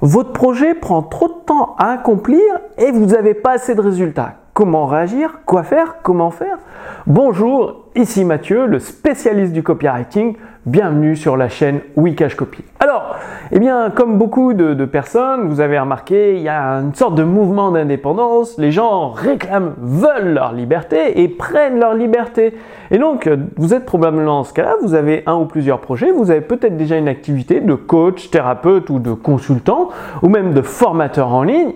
votre projet prend trop de temps à accomplir et vous n'avez pas assez de résultats. Comment réagir? Quoi faire? Comment faire? Bonjour, ici Mathieu, le spécialiste du copywriting. Bienvenue sur la chaîne Wikash Copy. Alors, eh bien, comme beaucoup de, personnes, vous avez remarqué, il y a une sorte de mouvement d'indépendance. Les gens réclament, veulent leur liberté et prennent leur liberté. Et donc, vous êtes probablement dans ce cas-là, vous avez un ou plusieurs projets, vous avez peut-être déjà une activité de coach, thérapeute ou de consultant, ou même de formateur en ligne.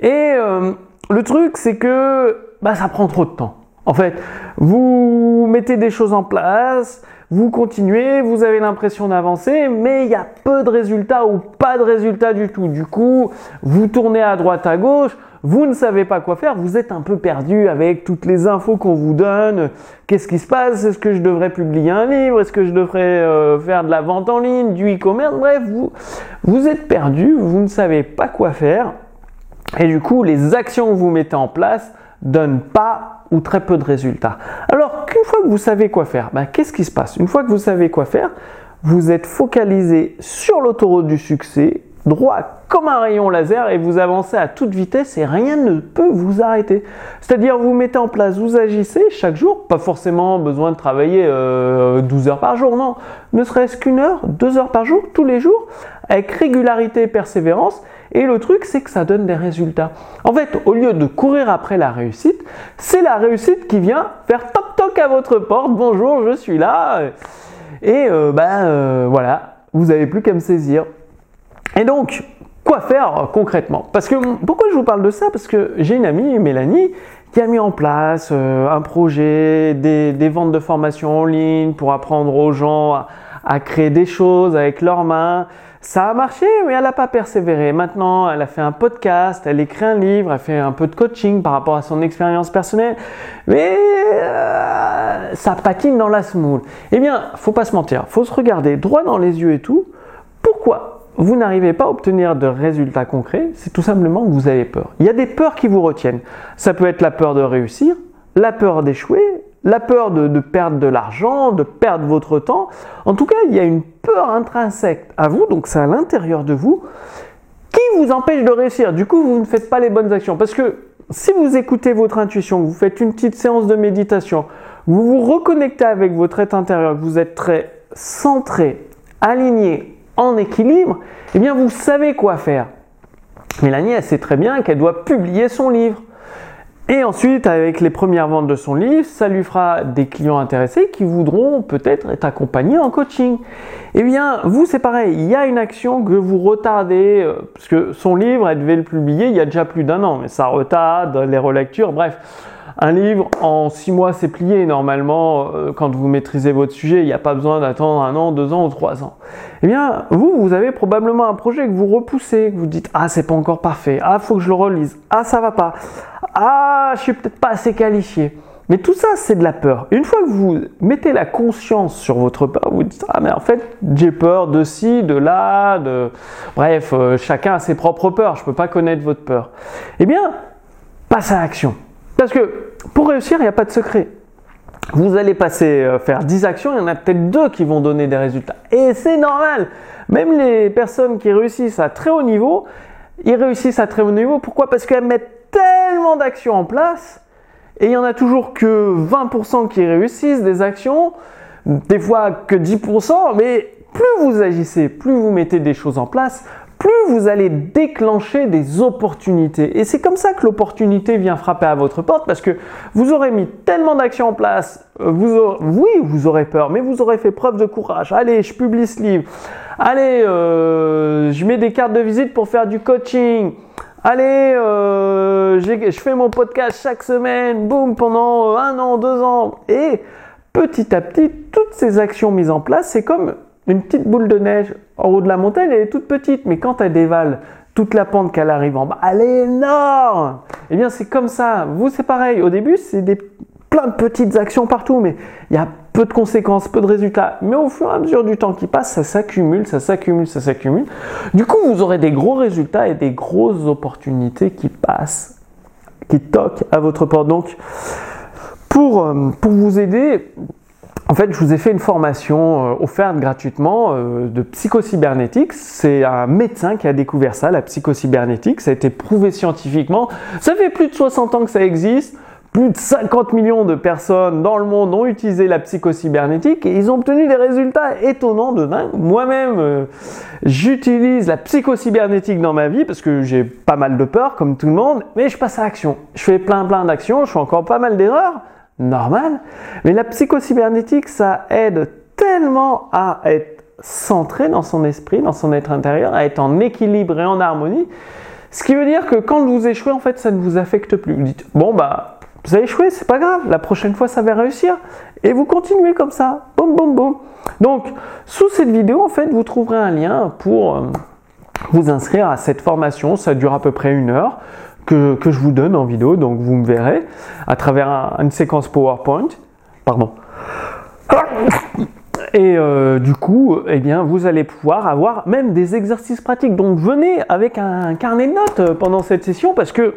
Et euh, le truc, c'est que bah, ça prend trop de temps. En fait, vous mettez des choses en place, vous continuez, vous avez l'impression d'avancer, mais il y a peu de résultats ou pas de résultats du tout. Du coup, vous tournez à droite, à gauche, vous ne savez pas quoi faire, vous êtes un peu perdu avec toutes les infos qu'on vous donne. Qu'est-ce qui se passe? Est-ce que je devrais publier un livre? Est-ce que je devrais euh, faire de la vente en ligne, du e-commerce? Bref, vous, vous êtes perdu, vous ne savez pas quoi faire. Et du coup, les actions que vous mettez en place donnent pas ou très peu de résultats. Alors qu'une fois que vous savez quoi faire, ben, qu'est-ce qui se passe? Une fois que vous savez quoi faire, vous êtes focalisé sur l'autoroute du succès, droit comme un rayon laser et vous avancez à toute vitesse et rien ne peut vous arrêter. C'est-à-dire vous mettez en place, vous agissez chaque jour, pas forcément besoin de travailler 12 euh, heures par jour, non, ne serait-ce qu'une heure, deux heures par jour, tous les jours, avec régularité et persévérance et le truc, c'est que ça donne des résultats. En fait, au lieu de courir après la réussite, c'est la réussite qui vient faire toc toc à votre porte. Bonjour, je suis là. Et euh, ben euh, voilà, vous n'avez plus qu'à me saisir. Et donc, quoi faire euh, concrètement? Parce que pourquoi je vous parle de ça? Parce que j'ai une amie, Mélanie, qui a mis en place un projet, des, ventes de formation en ligne pour apprendre aux gens à créer des choses avec leurs mains. Ça a marché, mais elle n'a pas persévéré. Maintenant, elle a fait un podcast, elle écrit un livre, elle fait un peu de coaching par rapport à son expérience personnelle, mais euh, ça patine dans la semoule. Eh bien, faut pas se mentir, faut se regarder droit dans les yeux et tout. Pourquoi vous n'arrivez pas à obtenir de résultats concrets? C'est tout simplement que vous avez peur. Il y a des peurs qui vous retiennent. Ça peut être la peur de réussir, la peur d'échouer, la peur de, perdre de l'argent, de perdre votre temps. En tout cas, il y a une peur intrinsèque à vous, donc c'est à l'intérieur de vous, qui vous empêche de réussir. Du coup, vous ne faites pas les bonnes actions. Parce que si vous écoutez votre intuition, vous faites une petite séance de méditation, vous vous reconnectez avec votre être intérieur, vous êtes très centré, aligné, en équilibre, eh bien vous savez quoi faire. Mélanie, elle sait très bien qu'elle doit publier son livre. Et ensuite, avec les premières ventes de son livre, ça lui fera des clients intéressés qui voudront peut-être être accompagnés en coaching. Eh bien, vous, c'est pareil. Il y a une action que vous retardez, euh, parce que son livre, elle devait le publier il y a déjà plus d'un an, mais ça retarde les relectures, bref. Un livre, en six mois, c'est plié. Normalement, euh, quand vous maîtrisez votre sujet, il n'y a pas besoin d'attendre un an, deux ans ou trois ans. Eh bien, vous, vous avez probablement un projet que vous repoussez, que vous dites, ah, c'est pas encore parfait. Ah, faut que je le relise. Ah, ça va pas. Ah, je suis peut-être pas assez qualifié. Mais tout ça, c'est de la peur. Une fois que vous mettez la conscience sur votre peur, vous dites Ah, mais en fait, j'ai peur de ci, de là, de. Bref, euh, chacun a ses propres peurs. Je ne peux pas connaître votre peur. Eh bien, passe à l'action. Parce que pour réussir, il n'y a pas de secret. Vous allez passer euh, faire 10 actions, il y en a peut-être deux qui vont donner des résultats. Et c'est normal. Même les personnes qui réussissent à très haut niveau, ils réussissent à très haut niveau. Pourquoi? Parce qu'elles mettent tellement d'actions en place et il n'y en a toujours que 20% qui réussissent des actions, des fois que 10%, mais plus vous agissez, plus vous mettez des choses en place, plus vous allez déclencher des opportunités. Et c'est comme ça que l'opportunité vient frapper à votre porte parce que vous aurez mis tellement d'actions en place. Euh, vous oui, vous aurez peur, mais vous aurez fait preuve de courage. Allez, je publie ce livre. Allez, euh, je mets des cartes de visite pour faire du coaching. Allez, euh, je fais mon podcast chaque semaine, boum, pendant un an, deux ans. Et petit à petit, toutes ces actions mises en place, c'est comme une petite boule de neige en haut de la montagne, elle est toute petite, mais quand elle dévale toute la pente qu'elle arrive en bas, elle est énorme. Eh bien, c'est comme ça. Vous, c'est pareil. Au début, c'est des plein de petites actions partout, mais il y a peu de conséquences, peu de résultats. Mais au fur et à mesure du temps qui passe, ça s'accumule, ça s'accumule, ça s'accumule. Du coup, vous aurez des gros résultats et des grosses opportunités qui passent, qui toquent à votre porte. Donc, pour, euh, pour vous aider, en fait, je vous ai fait une formation euh, offerte gratuitement euh, de psychocybernétique. C'est un médecin qui a découvert ça, la psychocybernétique. Ça a été prouvé scientifiquement. Ça fait plus de 60 ans que ça existe. Plus de 50 millions de personnes dans le monde ont utilisé la psychocybernétique et ils ont obtenu des résultats étonnants de dingue. Moi-même, euh, j'utilise la psychocybernétique dans ma vie parce que j'ai pas mal de peur comme tout le monde, mais je passe à l'action. Je fais plein plein d'actions, je fais encore pas mal d'erreurs normal. Mais la psychocybernétique, ça aide tellement à être centré dans son esprit, dans son être intérieur, à être en équilibre et en harmonie. Ce qui veut dire que quand vous échouez, en fait, ça ne vous affecte plus. Vous dites, bon, bah, vous avez échoué, c'est pas grave, la prochaine fois, ça va réussir. Et vous continuez comme ça. Boum, boum, boum. Donc, sous cette vidéo, en fait, vous trouverez un lien pour euh, vous inscrire à cette formation. Ça dure à peu près une heure que, je vous donne en vidéo, donc vous me verrez à travers une séquence PowerPoint. Pardon. Et euh, du coup, eh bien, vous allez pouvoir avoir même des exercices pratiques. Donc venez avec un carnet de notes euh, pendant cette session parce que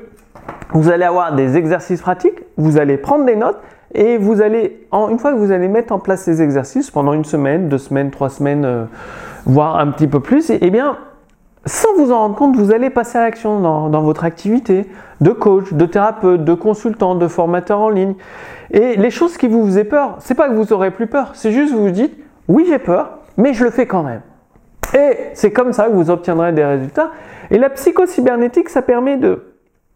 vous allez avoir des exercices pratiques, vous allez prendre des notes et vous allez, une fois que vous allez mettre en place ces exercices pendant une semaine, deux semaines, trois semaines, euh, voire un petit peu plus, eh bien, sans vous en rendre compte, vous allez passer à l'action dans, votre activité de coach, de thérapeute, de consultant, de formateur en ligne. Et les choses qui vous faisaient peur, c'est pas que vous aurez plus peur, c'est juste que vous vous dites oui j'ai peur, mais je le fais quand même. Et c'est comme ça que vous obtiendrez des résultats. Et la psychocybernétique, ça permet de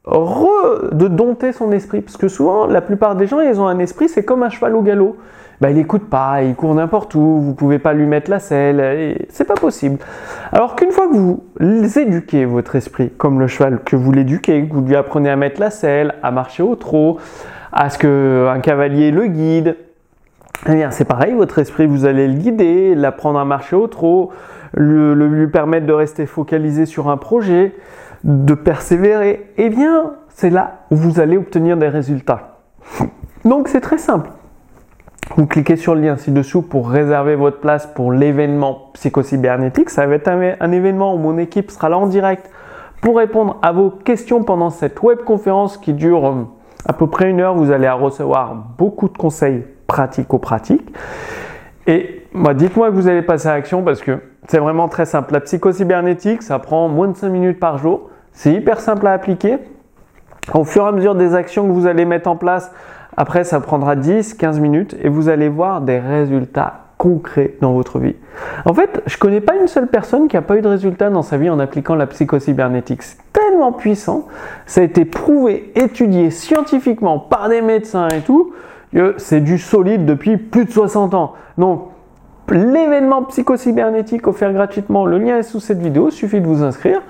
de dompter son esprit, parce que souvent, la plupart des gens, ils ont un esprit, c'est comme un cheval au galop. Ben, il n'écoute pas, il court n'importe où, vous pouvez pas lui mettre la selle, c'est pas possible. Alors qu'une fois que vous éduquez votre esprit, comme le cheval, que vous l'éduquez, que vous lui apprenez à mettre la selle, à marcher au trot, à ce qu'un cavalier le guide, eh bien c'est pareil, votre esprit, vous allez le guider, l'apprendre à marcher au trot, lui permettre de rester focalisé sur un projet, de persévérer, eh bien, c'est là où vous allez obtenir des résultats. Donc, c'est très simple. Vous cliquez sur le lien ci-dessous pour réserver votre place pour l'événement psychocybernétique. Ça va être un, événement où mon équipe sera là en direct pour répondre à vos questions pendant cette webconférence qui dure euh, à peu près une heure. Vous allez recevoir beaucoup de conseils pratico-pratiques. Et moi, dites-moi que vous allez passer à l'action parce que c'est vraiment très simple. La psychocybernétique, ça prend moins de 5 minutes par jour. C'est hyper simple à appliquer. Au fur et à mesure des actions que vous allez mettre en place, après ça prendra 10, 15 minutes et vous allez voir des résultats concrets dans votre vie. En fait, je connais pas une seule personne qui n'a pas eu de résultats dans sa vie en appliquant la psychocybernétique. C'est tellement puissant, ça a été prouvé, étudié scientifiquement par des médecins et tout, que c'est du solide depuis plus de 60 ans. Donc, l'événement psychocybernétique offert gratuitement, le lien est sous cette vidéo, suffit de vous inscrire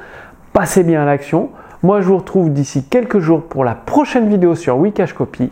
passez bien à l'action. Moi, je vous retrouve d'ici quelques jours pour la prochaine vidéo sur Wikash Copy.